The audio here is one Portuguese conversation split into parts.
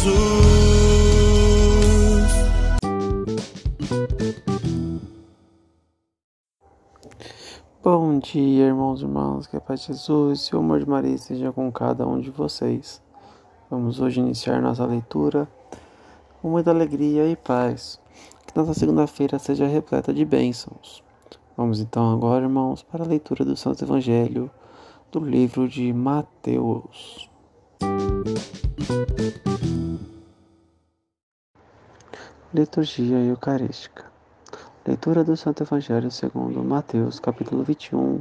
Jesus. Bom dia, irmãos e irmãs, que a paz de Jesus e o amor de Maria esteja com cada um de vocês. Vamos hoje iniciar nossa leitura com muita alegria e paz. Que nossa segunda-feira seja repleta de bênçãos. Vamos então agora, irmãos, para a leitura do Santo Evangelho do livro de Mateus. Liturgia Eucarística Leitura do Santo Evangelho segundo Mateus, capítulo 21,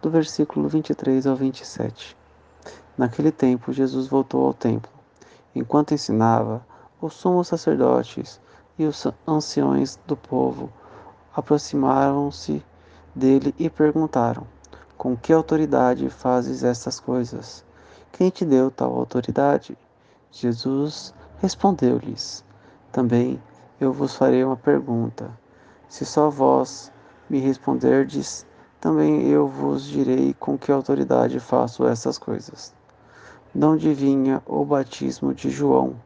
do versículo 23 ao 27. Naquele tempo, Jesus voltou ao templo. Enquanto ensinava, os sumos sacerdotes e os anciões do povo aproximaram-se dele e perguntaram: Com que autoridade fazes estas coisas? Quem te deu tal autoridade? Jesus respondeu-lhes: Também eu vos farei uma pergunta. Se só vós me responderdes, também eu vos direi com que autoridade faço essas coisas. Não divinha o batismo de João,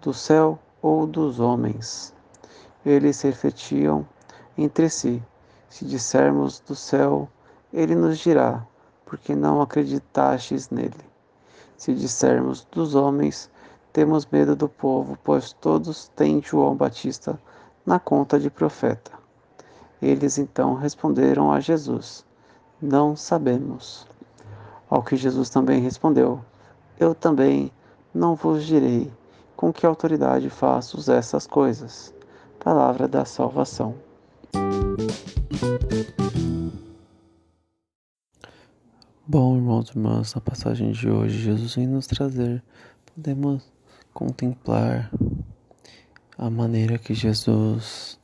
do céu ou dos homens? Eles refletiam entre si. Se dissermos do céu, ele nos dirá, porque não acreditastes nele. Se dissermos dos homens, temos medo do povo, pois todos têm João Batista na conta de profeta. Eles então responderam a Jesus: Não sabemos. Ao que Jesus também respondeu: Eu também não vos direi com que autoridade faço essas coisas. Palavra da salvação. Bom, irmãos e irmãs, na passagem de hoje, Jesus vem nos trazer, podemos contemplar a maneira que Jesus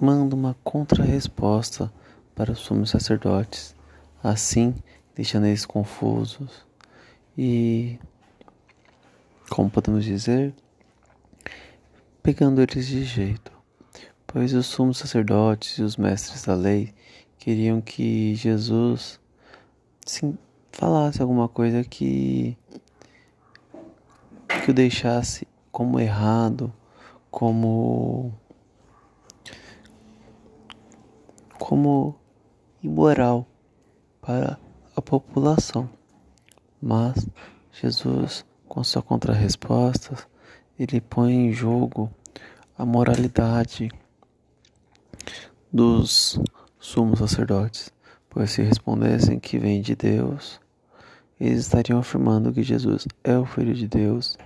manda uma contrarresposta para os sumos sacerdotes, assim deixando eles confusos. E, como podemos dizer, pegando eles de jeito, pois os sumos sacerdotes e os mestres da lei queriam que Jesus sim, falasse alguma coisa que que o deixasse como errado, como como imoral para a população. Mas Jesus, com sua contrarresposta, ele põe em jogo a moralidade dos sumos sacerdotes, pois se respondessem que vem de Deus, eles estariam afirmando que Jesus é o Filho de Deus.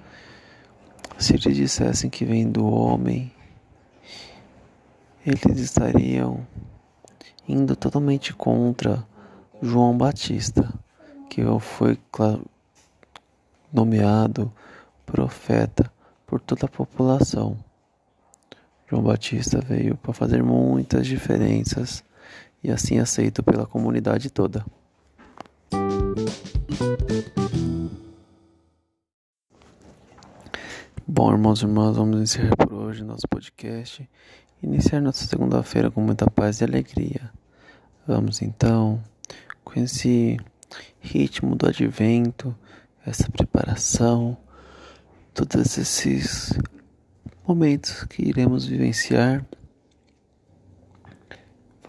Se eles dissessem que vem do homem, eles estariam indo totalmente contra João Batista, que foi nomeado profeta por toda a população. João Batista veio para fazer muitas diferenças e assim aceito pela comunidade toda. Bom, irmãos e irmãs, vamos encerrar por hoje nosso podcast. Iniciar nossa segunda-feira com muita paz e alegria. Vamos então com esse ritmo do advento, essa preparação, todos esses momentos que iremos vivenciar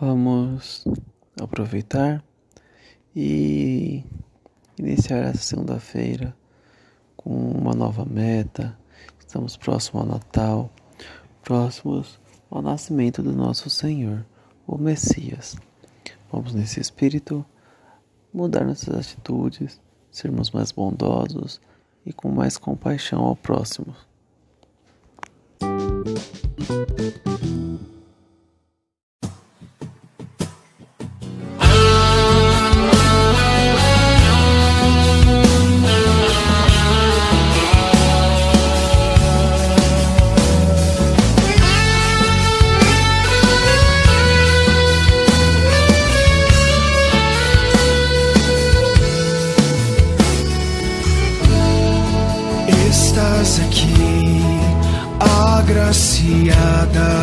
Vamos aproveitar e iniciar essa segunda-feira com uma nova meta. Estamos próximos ao Natal, próximos ao nascimento do nosso Senhor, o Messias. Vamos nesse espírito mudar nossas atitudes, sermos mais bondosos e com mais compaixão ao próximo. Agraciada.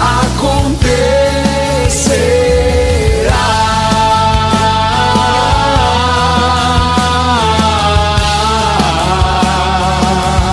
acontece.